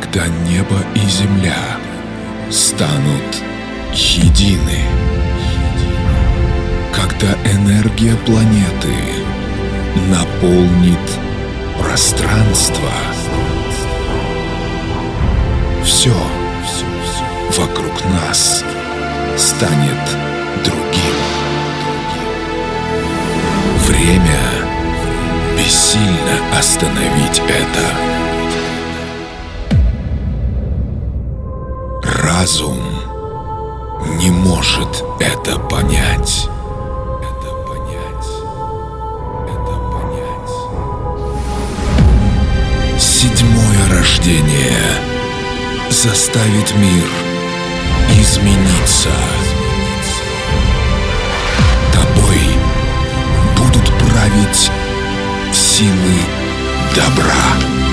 когда небо и земля станут едины, когда энергия планеты наполнит пространство. Все вокруг нас станет другим. Время бессильно остановить это. Разум не может это понять. Седьмое рождение заставит мир измениться. Тобой будут править силы добра.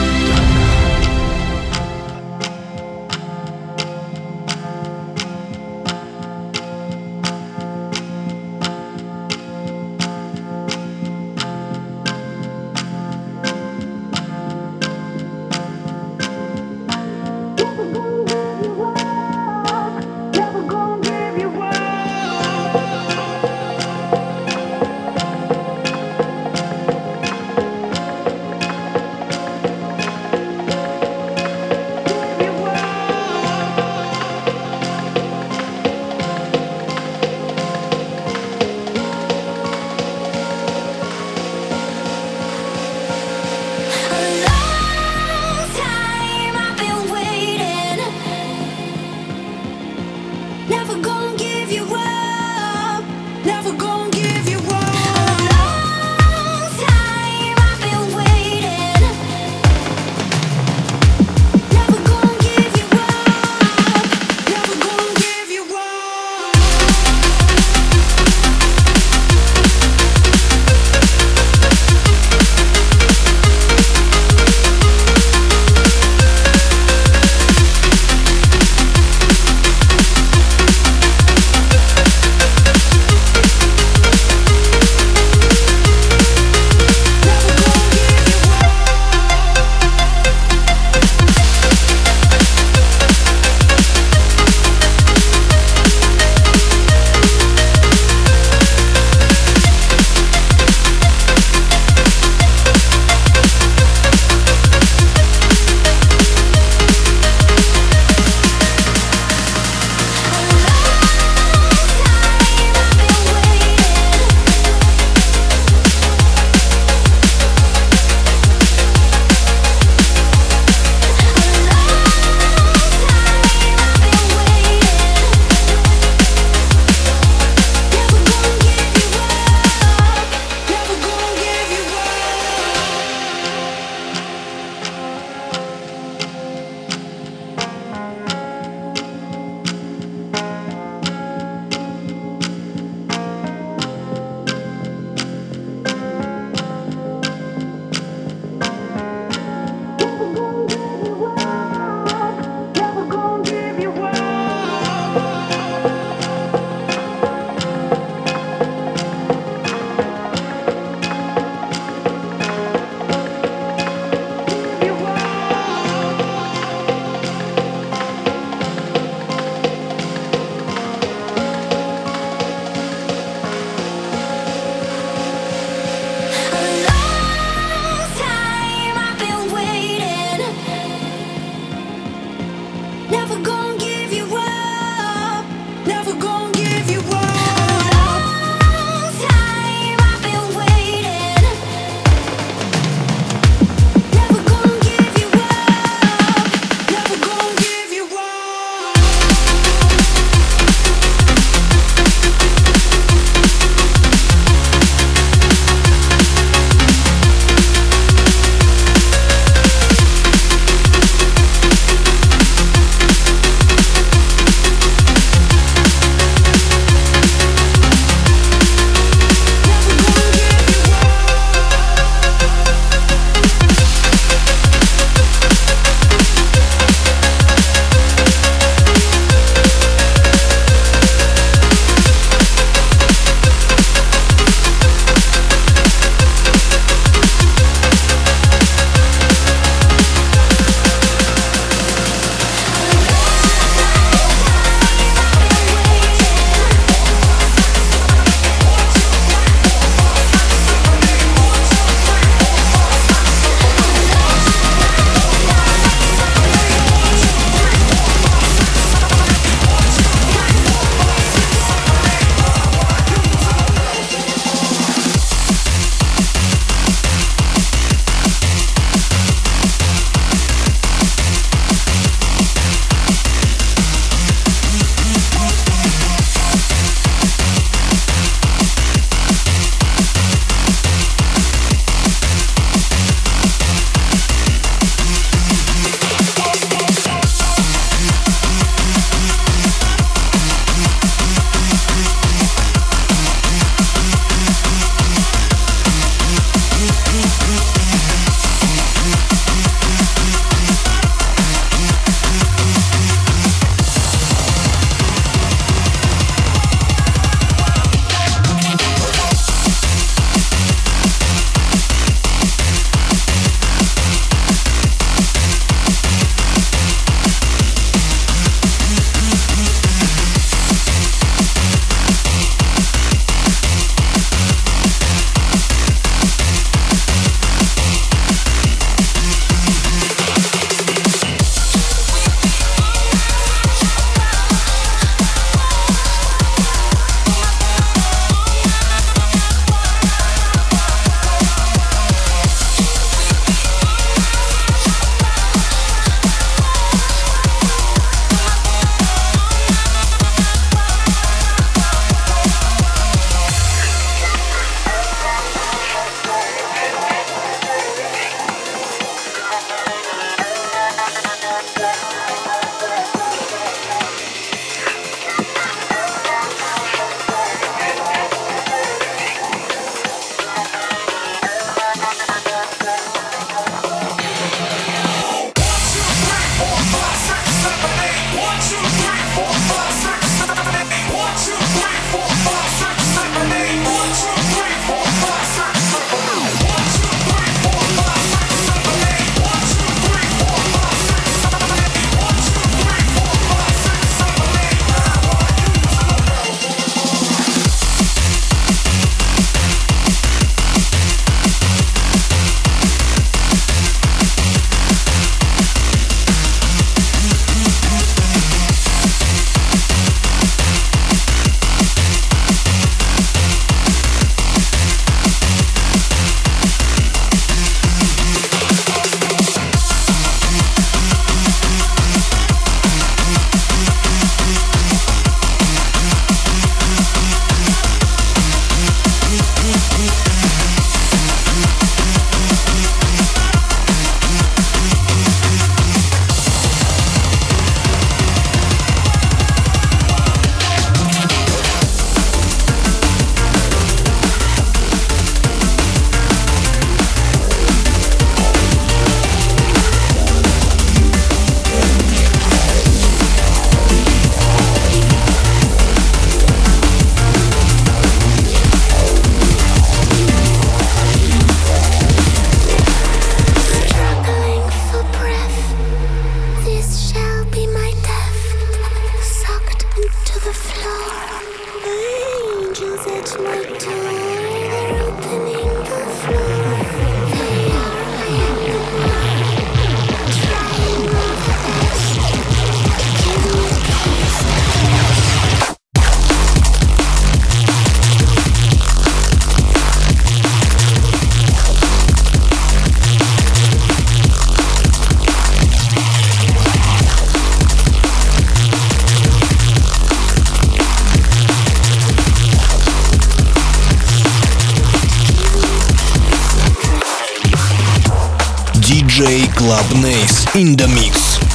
DJ Club Nace in the mix.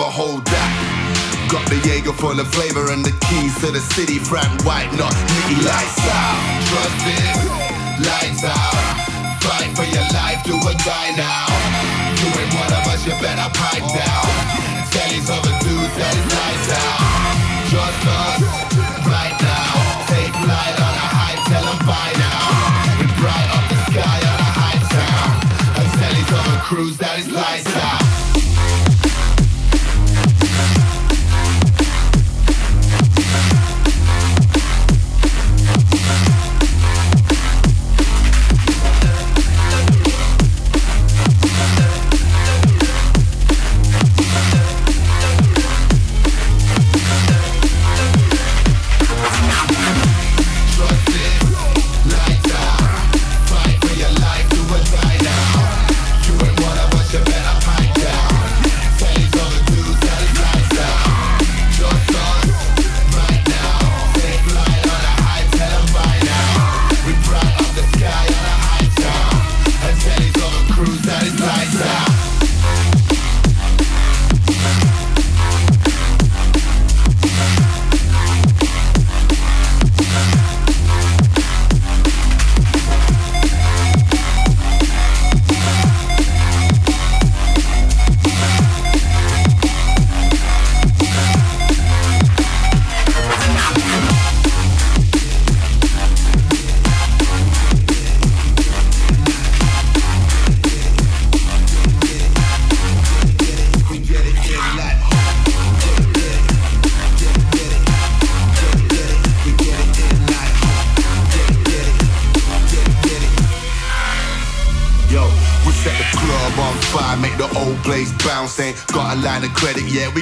Another, hold that. Got the Jaeger full of flavor and the keys to the city. Frank White, not Nicky Lights out. Trust it, lights out. Fight for your life, do or die now. You ain't one of us, you better pipe down. Tell these other dudes that it's nice out. Just us, right now. Take flight on a high, tell them bye now. We bright up the sky on a high town. And tell these other crews that it's lights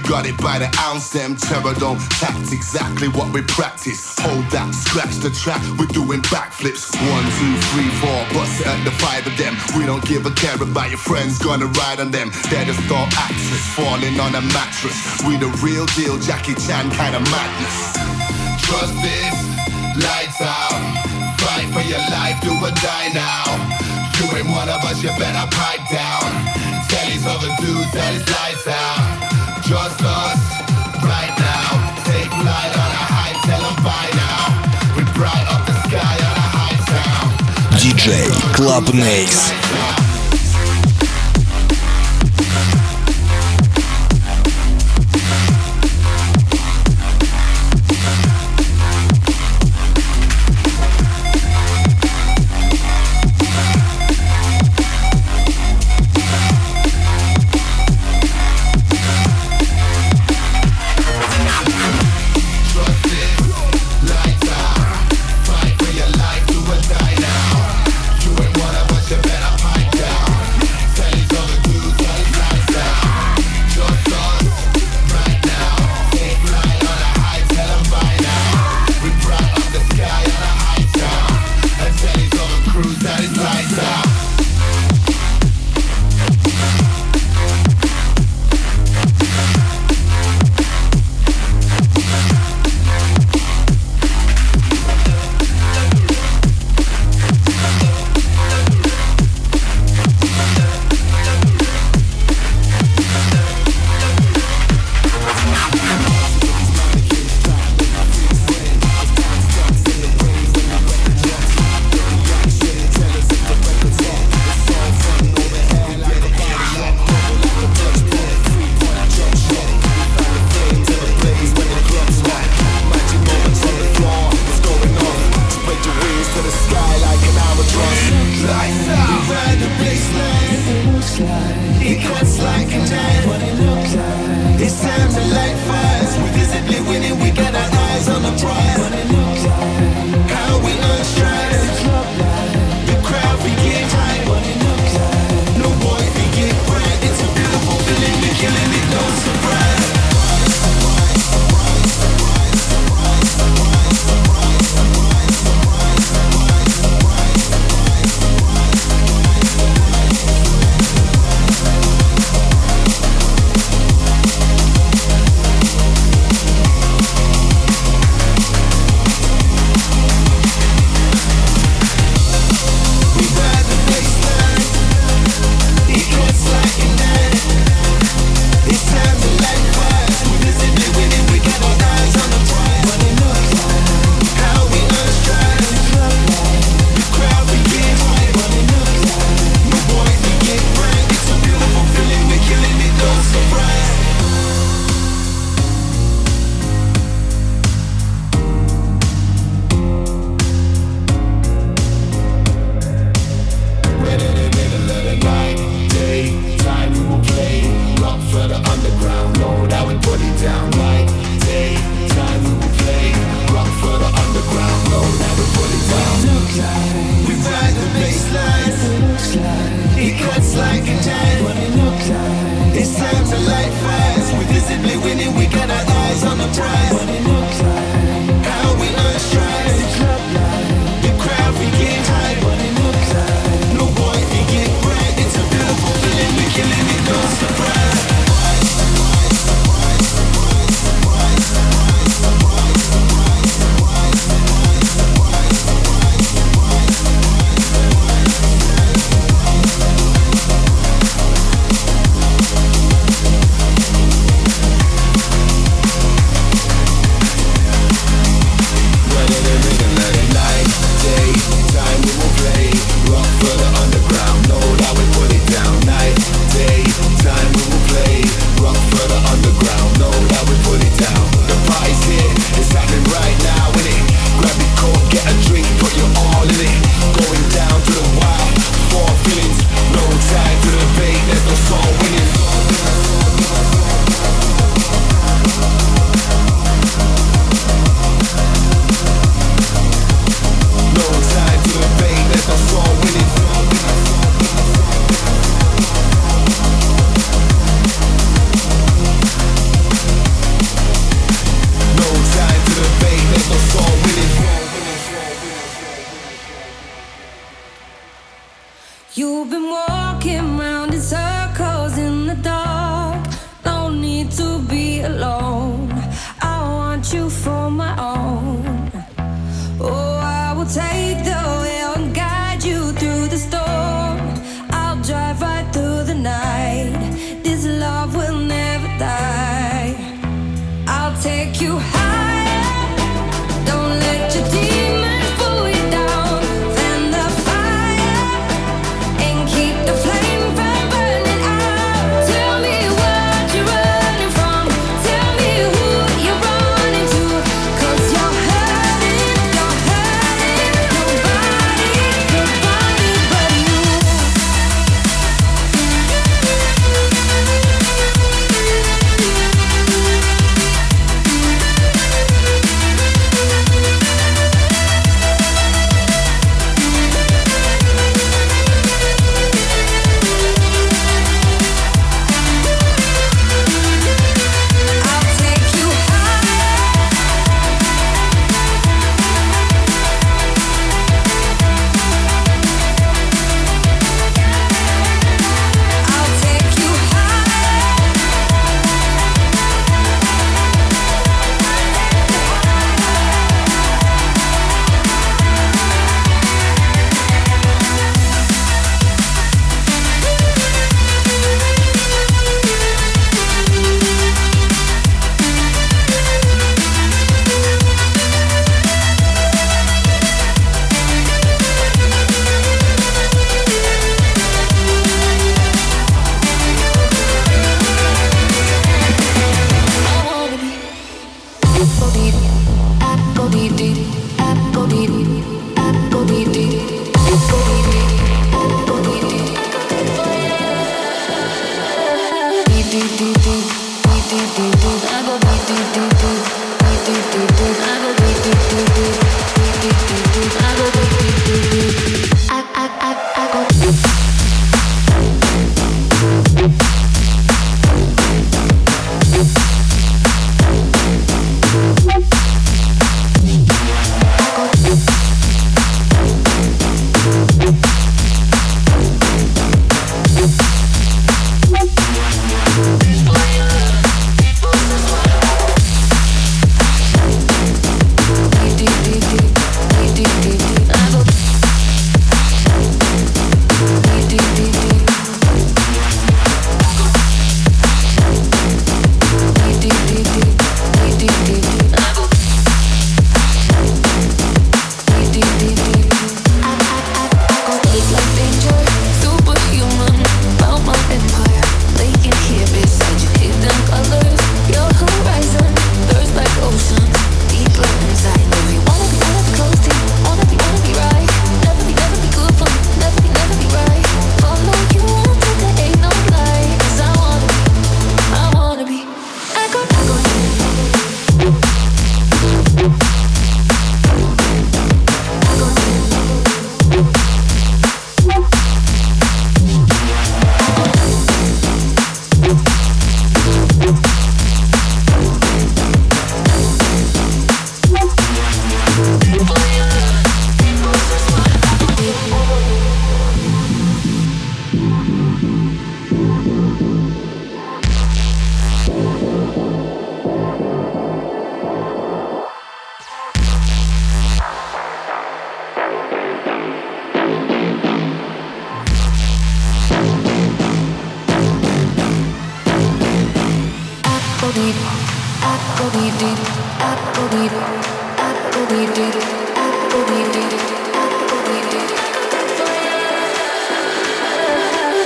got it by the ounce, them terror don't tact exactly what we practice. Hold that, scratch the track, we're doing backflips. One, two, three, four, bust at the five of them. We don't give a care about your friends, gonna ride on them. They're just all actors falling on a mattress. We the real deal, Jackie Chan kind of madness. Trust this, lights out. Fight for your life, do or die now. You ain't one of us, you better pipe down. Lights out just us right now. Take flight on a high, tell bye now. We bright up the sky on a high town. DJ Club Nace.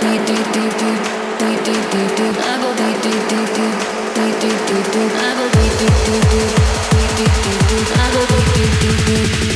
I go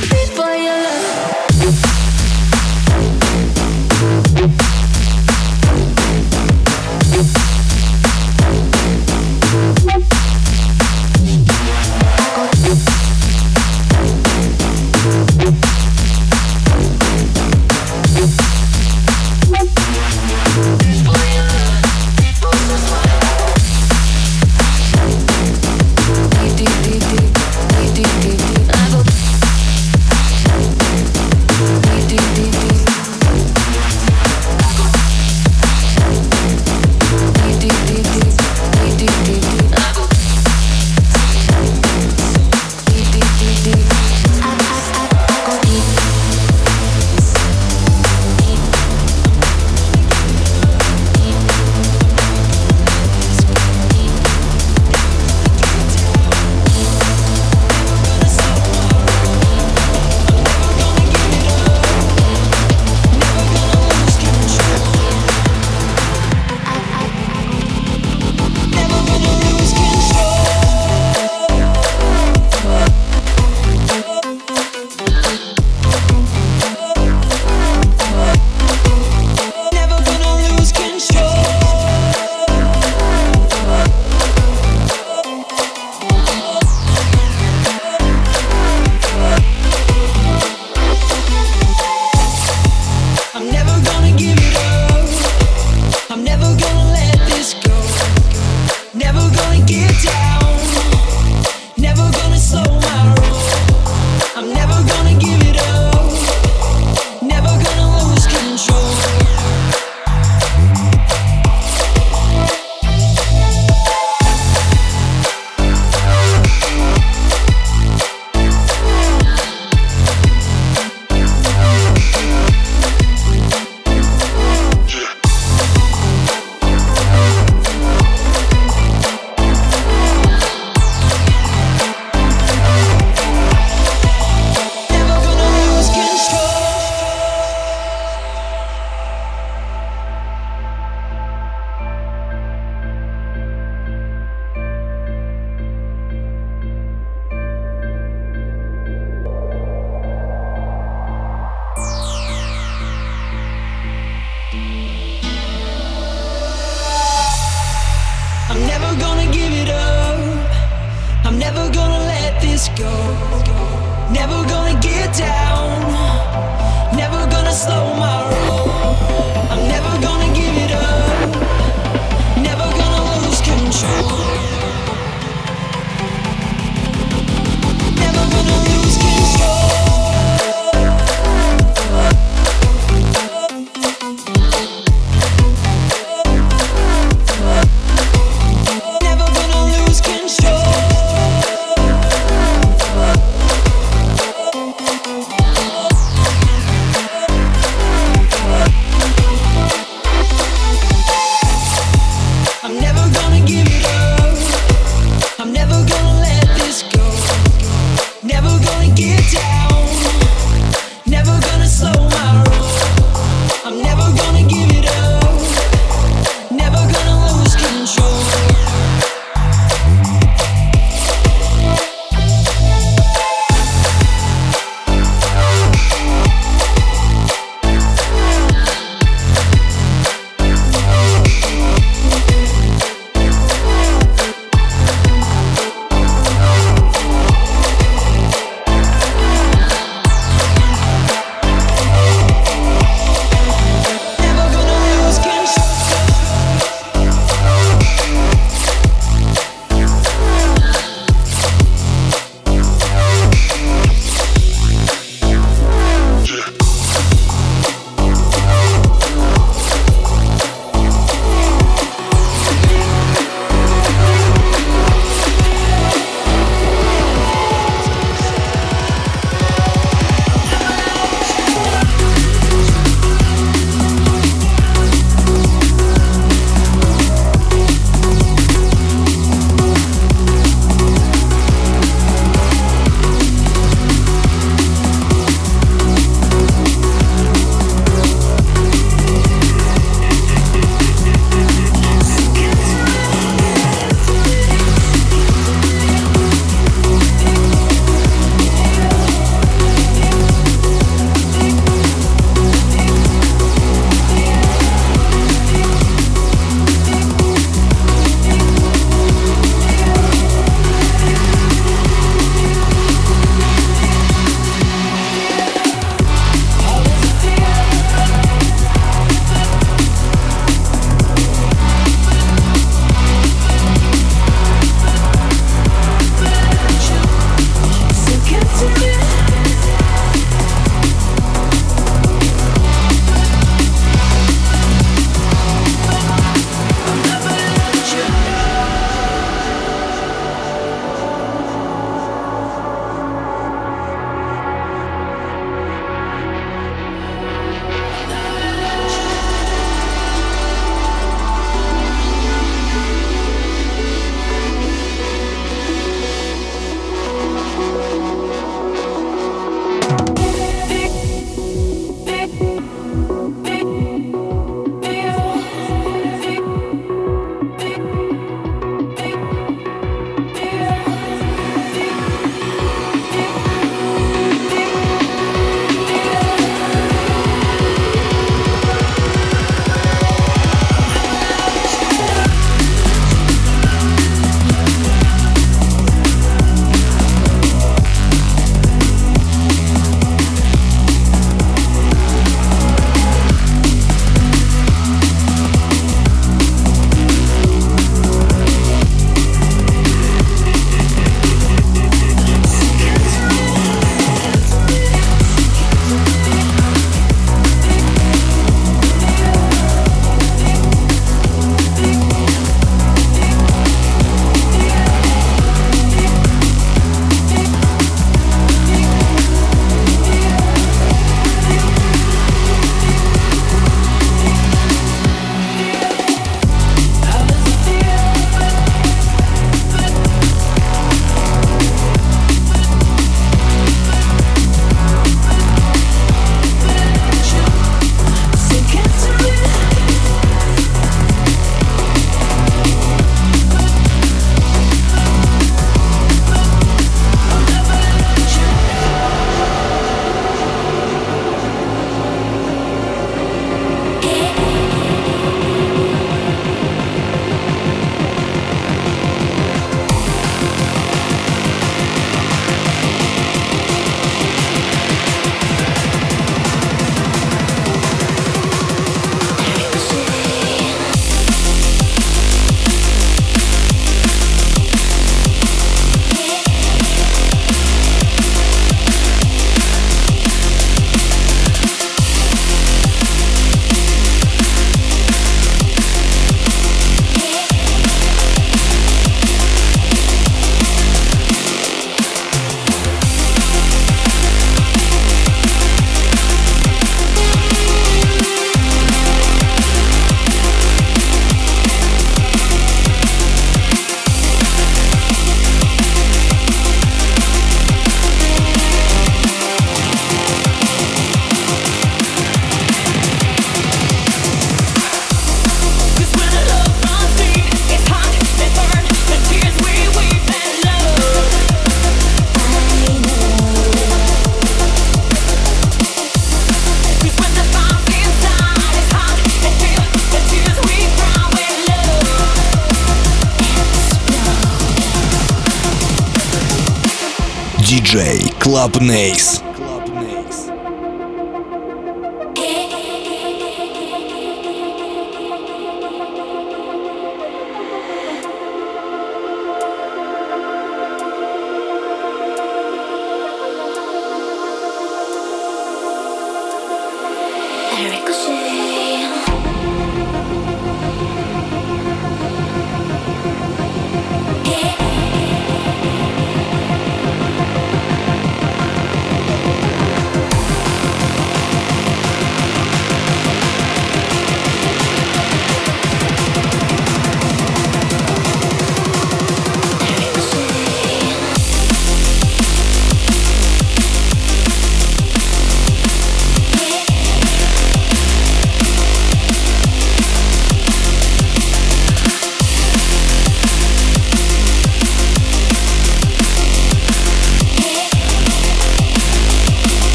Club.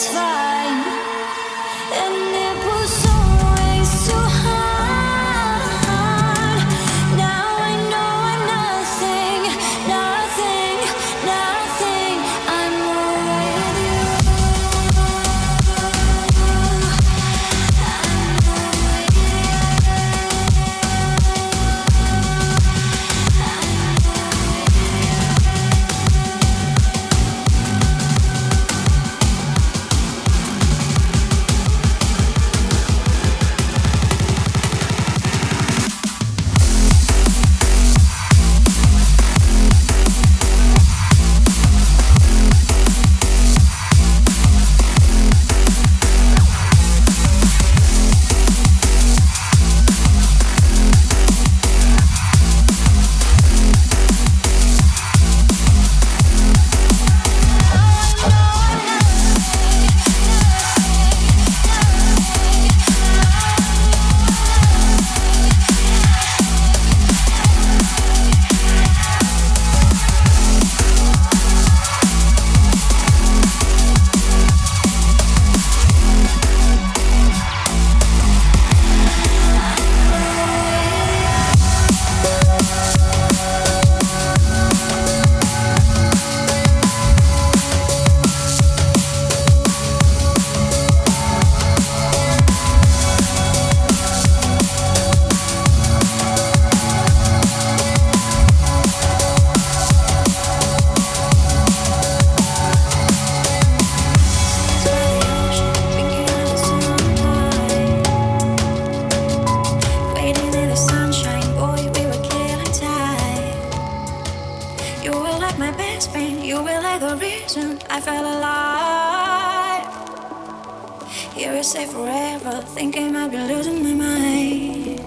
satisfied my best friend. You were like the reason I felt alive. Here I say forever, thinking I might be losing my mind.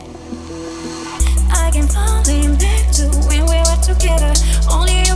I can fall back to when we were together. Only